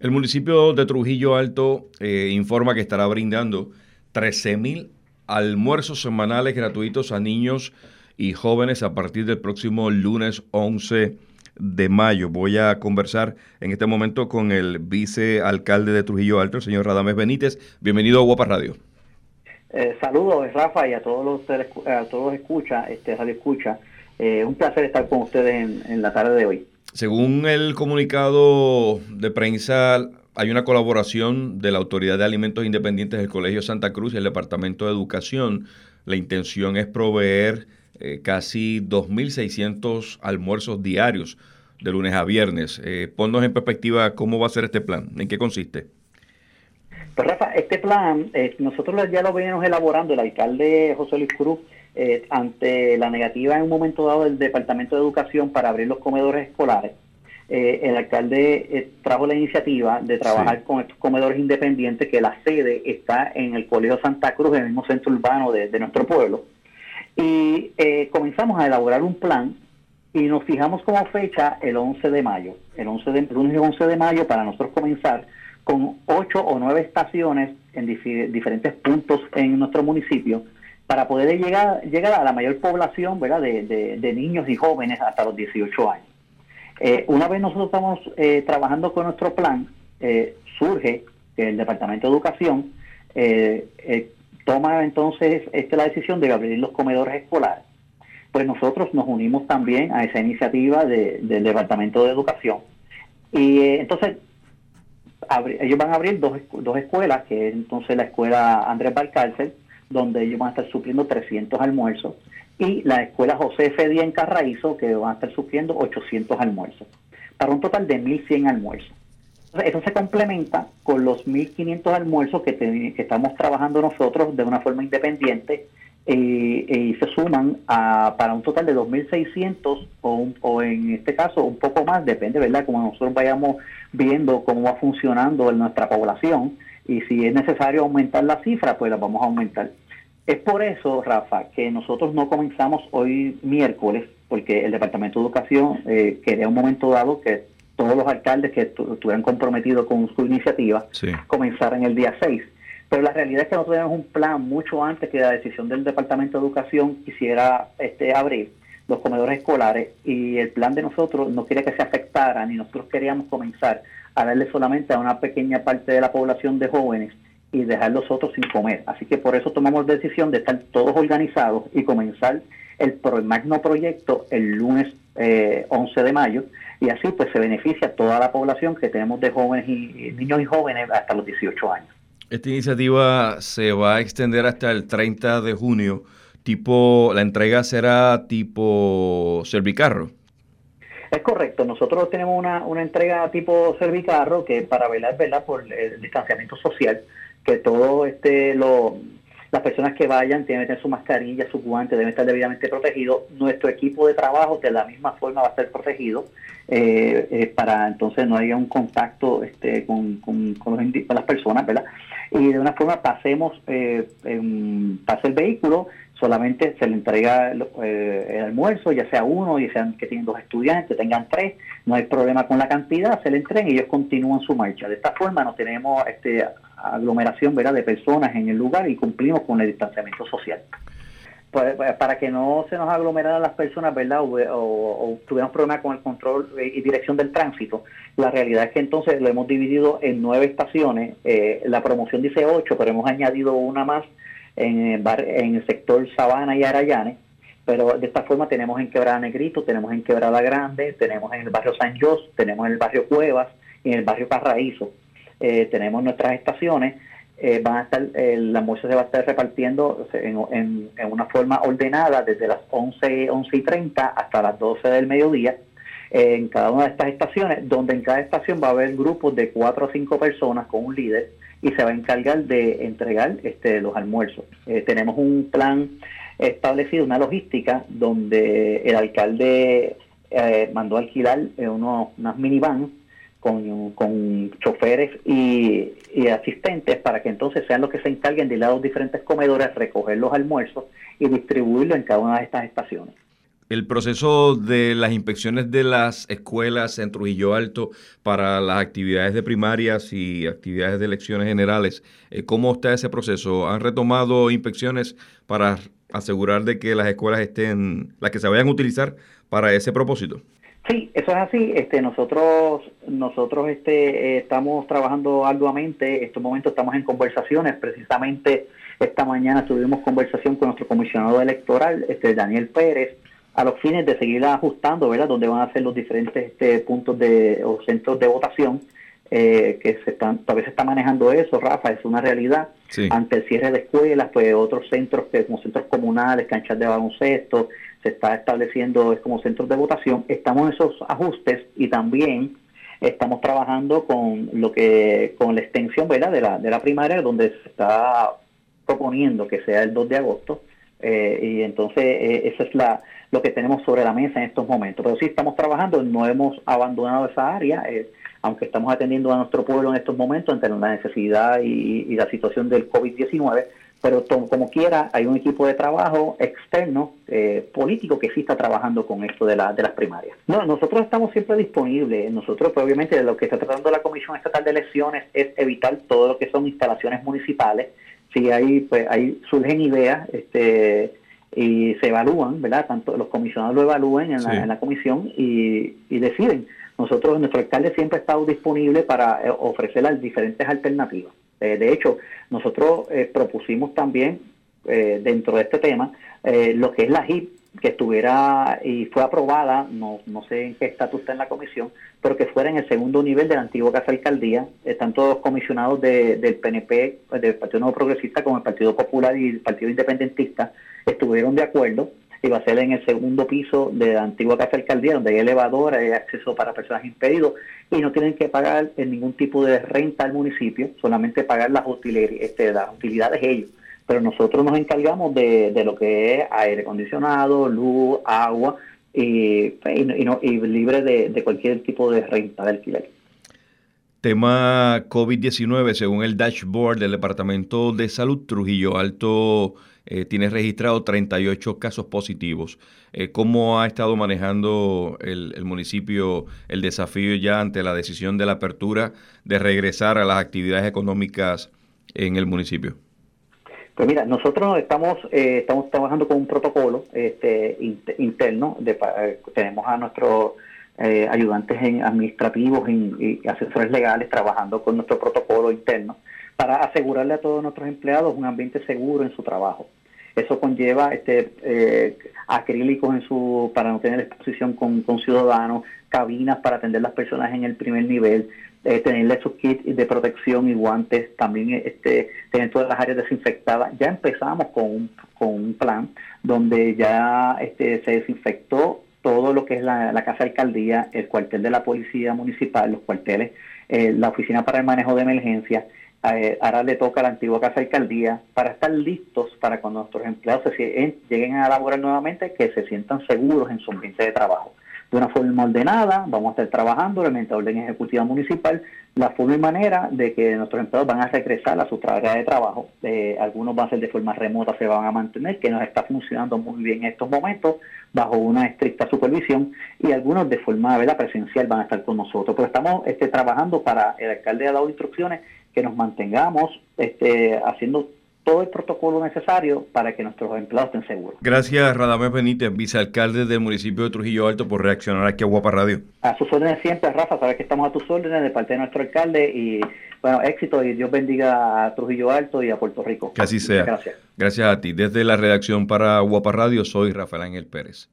El municipio de Trujillo Alto eh, informa que estará brindando 13 mil almuerzos semanales gratuitos a niños y jóvenes a partir del próximo lunes 11 de mayo. Voy a conversar en este momento con el vicealcalde de Trujillo Alto, el señor Radames Benítez. Bienvenido a Guapa Radio. Eh, saludos, Rafa, y a todos los, a todos escucha, este radio escucha. Eh, un placer estar con ustedes en la tarde de hoy. Según el comunicado de prensa, hay una colaboración de la Autoridad de Alimentos Independientes del Colegio Santa Cruz y el Departamento de Educación. La intención es proveer eh, casi 2.600 almuerzos diarios de lunes a viernes. Eh, ponnos en perspectiva cómo va a ser este plan, en qué consiste. Pues Rafa, este plan, eh, nosotros ya lo venimos elaborando, el alcalde José Luis Cruz eh, ante la negativa en un momento dado del Departamento de Educación para abrir los comedores escolares, eh, el alcalde eh, trajo la iniciativa de trabajar con estos comedores independientes, que la sede está en el Colegio Santa Cruz, en el mismo centro urbano de, nuestro pueblo. Y comenzamos a elaborar un plan y nos fijamos como fecha el 11 de mayo, el 11 de, lunes 11 de mayo para nosotros comenzar con ocho o nueve estaciones en diferentes puntos en nuestro municipio para poder llegar, llegar a la mayor población. De, niños y jóvenes hasta los 18 años. Eh, una vez nosotros estamos eh, trabajando con nuestro plan, eh, surge que el Departamento de Educación toma entonces este, la decisión de abrir los comedores escolares. Pues nosotros nos unimos también a esa iniciativa del Departamento de Educación. Y entonces ellos van a abrir dos, dos escuelas, que es entonces la escuela Andrés Valcárcel, donde ellos van a estar supliendo 300 almuerzos, y la escuela José F. Díaz en Carraízo, que van a estar supliendo 800 almuerzos, para un total de 1.100 almuerzos. eso se complementa con los 1.500 almuerzos que, estamos trabajando nosotros de una forma independiente eh, y se suman a, para un total de 2.600 o, o en este caso un poco más, depende, ¿verdad? Como nosotros vayamos viendo cómo va funcionando en nuestra población y si es necesario aumentar la cifra, pues la vamos a aumentar. Es por eso, Rafa, que nosotros no comenzamos hoy miércoles, porque el Departamento de Educación eh, quería un momento dado que todos los alcaldes que estuvieran comprometidos con su iniciativa comenzaran el día 6. Pero la realidad es que nosotros tenemos un plan mucho antes que la decisión del Departamento de Educación quisiera este, abrir los comedores escolares y el plan de nosotros no quería que se afectara ni nosotros queríamos comenzar a darle solamente a una pequeña parte de la población de jóvenes y dejar los otros sin comer. Así que por eso tomamos la decisión de estar todos organizados y comenzar el, magno proyecto el lunes 11 eh, de mayo y así pues se beneficia toda la población que tenemos de jóvenes y, niños y jóvenes hasta los 18 años. Esta iniciativa se va a extender hasta el 30 de junio. Tipo, la entrega será tipo servicarro. Es correcto, nosotros tenemos una, una entrega tipo servicarro que para velar ¿verdad? por el distanciamiento social, que todo este lo, las personas que vayan tienen que tener su mascarilla, su guantes, deben estar debidamente protegidos. Nuestro equipo de trabajo de la misma forma va a ser protegido eh, eh, para entonces no haya un contacto este, con, con, con, las personas, ¿verdad? Y de una forma pasemos, eh, pase el vehículo, solamente se le entrega eh, el, almuerzo, ya sea uno, ya sean que tienen dos estudiantes, tengan tres, no hay problema con la cantidad, se le entrega y ellos continúan su marcha. De esta forma no tenemos este aglomeración ¿verdad? de personas en el lugar y cumplimos con el distanciamiento social. Pues, pues, para que no se nos aglomeraran las personas, ¿verdad? O, tuviéramos problemas con el control y dirección del tránsito, la realidad es que entonces lo hemos dividido en nueve estaciones. Eh, la promoción dice ocho, pero hemos añadido una más en el, sector Sabana y Arayane, pero de esta forma tenemos en Quebrada Negrito, tenemos en Quebrada Grande, tenemos en el barrio San Jos, tenemos en el barrio Cuevas y en el barrio Carraízo. Eh, tenemos nuestras estaciones, eh, van a estar, el almuerzo se va a estar repartiendo en, una forma ordenada desde las 11, 11 y 30 hasta las 12 del mediodía en cada una de estas estaciones, donde en cada estación va a haber grupos de 4 o 5 personas con un líder y se va a encargar de entregar este, los almuerzos. Eh, tenemos un plan establecido, una logística, donde el alcalde eh, mandó alquilar eh, unos, unas minivan con, choferes y, asistentes para que entonces sean los que se encarguen de ir a los diferentes comedores, recoger los almuerzos y distribuirlos en cada una de estas estaciones. El proceso de las inspecciones de las escuelas en Trujillo Alto para las actividades de primarias y actividades de elecciones generales, eh, ¿cómo está ese proceso? ¿Han retomado inspecciones para asegurar de que las escuelas estén, las que se vayan a utilizar para ese propósito? Sí, eso es así. Este, nosotros, nosotros este, eh, estamos trabajando arduamente. En estos momentos estamos en conversaciones. Precisamente esta mañana tuvimos conversación con nuestro comisionado electoral, este, Daniel Pérez, a los fines de seguir ajustando, ¿verdad? Donde van a ser los diferentes este, puntos de o centros de votación. Eh, que se están, todavía se está manejando eso, Rafa, es una realidad. Ante el cierre de escuelas, pues otros centros que como centros comunales, canchas de baloncesto, se está estableciendo es como centros de votación. Estamos en esos ajustes y también estamos trabajando con lo que con la extensión ¿verdad? de la de la primaria donde se está proponiendo que sea el 2 de agosto eh, y entonces eh, eso es la lo que tenemos sobre la mesa en estos momentos pero sí estamos trabajando no hemos abandonado esa área eh, aunque estamos atendiendo a nuestro pueblo en estos momentos ante la necesidad y, la situación del COVID-19 pero como quiera hay un equipo de trabajo externo eh, político que sí está trabajando con esto de, la, de las primarias. No, nosotros estamos siempre disponibles. Nosotros, pues, obviamente, lo que está tratando la Comisión Estatal de Elecciones es evitar todo lo que son instalaciones municipales. Si hay, pues, ahí surgen ideas, este y se evalúan, ¿verdad? Tanto los comisionados lo evalúan en, la, comisión y, y deciden. Nosotros, nuestro alcalde siempre ha estado disponible para eh, ofrecer las diferentes alternativas. Eh, de hecho, nosotros eh, propusimos también eh, dentro de este tema lo que es la HIP, que estuviera y fue aprobada, no, no sé en qué estatus está en la comisión, pero que fuera en el segundo nivel de la antigua Casa Alcaldía. Están todos comisionados del PNP, del Partido Nuevo Progresista, como el Partido Popular y el Partido Independentista, estuvieron de acuerdo y va a ser en el segundo piso de la antigua casa alcaldía, donde hay elevador, hay acceso para personas impedidos y no tienen que pagar ningún tipo de renta al municipio, solamente pagar las, este, las utilidades ellos. Pero nosotros nos encargamos de, lo que es aire acondicionado, luz, agua y, y, libre de, de cualquier tipo de renta de alquiler. Tema COVID-19, según el dashboard del Departamento de Salud Trujillo Alto eh, tiene registrado 38 casos positivos. Eh, ¿Cómo ha estado manejando el, municipio el desafío ya ante la decisión de la apertura de regresar a las actividades económicas en el municipio? Pues mira, nosotros estamos eh, estamos trabajando con un protocolo este, interno. De, tenemos a nuestros ayudantes administrativos y asesores legales trabajando con nuestro protocolo interno para asegurarle a todos nuestros empleados un ambiente seguro en su trabajo. Eso conlleva este eh, acrílicos en su para no tener exposición con, ciudadanos, cabinas para atender las personas en el primer nivel, eh, tener esos kits de protección y guantes, también este, tener todas las áreas desinfectadas. Ya empezamos con un, con un plan donde ya este, se desinfectó todo lo que es la, la casa alcaldía, el cuartel de la policía municipal, los cuarteles, eh, la oficina para el manejo de emergencia eh, ahora le toca a la antigua casa alcaldía para estar listos para cuando nuestros empleados se, lleguen a laborar nuevamente que se sientan seguros en su ambiente de trabajo de una forma ordenada, vamos a estar trabajando la orden ejecutiva municipal, la forma y manera de que nuestros empleados van a regresar a su área de trabajo. Eh, algunos van a ser de forma remota, se van a mantener, que nos está funcionando muy bien en estos momentos, bajo una estricta supervisión, y algunos de forma ¿verdad? presencial van a estar con nosotros. Pero estamos este, trabajando para, el alcalde ha dado instrucciones que nos mantengamos este, haciendo todo el protocolo necesario para que nuestros empleados estén seguros. Gracias, Radamés Benítez, vicealcalde del municipio de Trujillo Alto, por reaccionar aquí a Guapa Radio. A sus órdenes siempre, Rafa, sabes que estamos a tus órdenes de parte de nuestro alcalde y, bueno, éxito y Dios bendiga a Trujillo Alto y a Puerto Rico. Que así sea. Gracias. Gracias a ti. Desde la redacción para Guapa Radio, soy Rafael Ángel Pérez.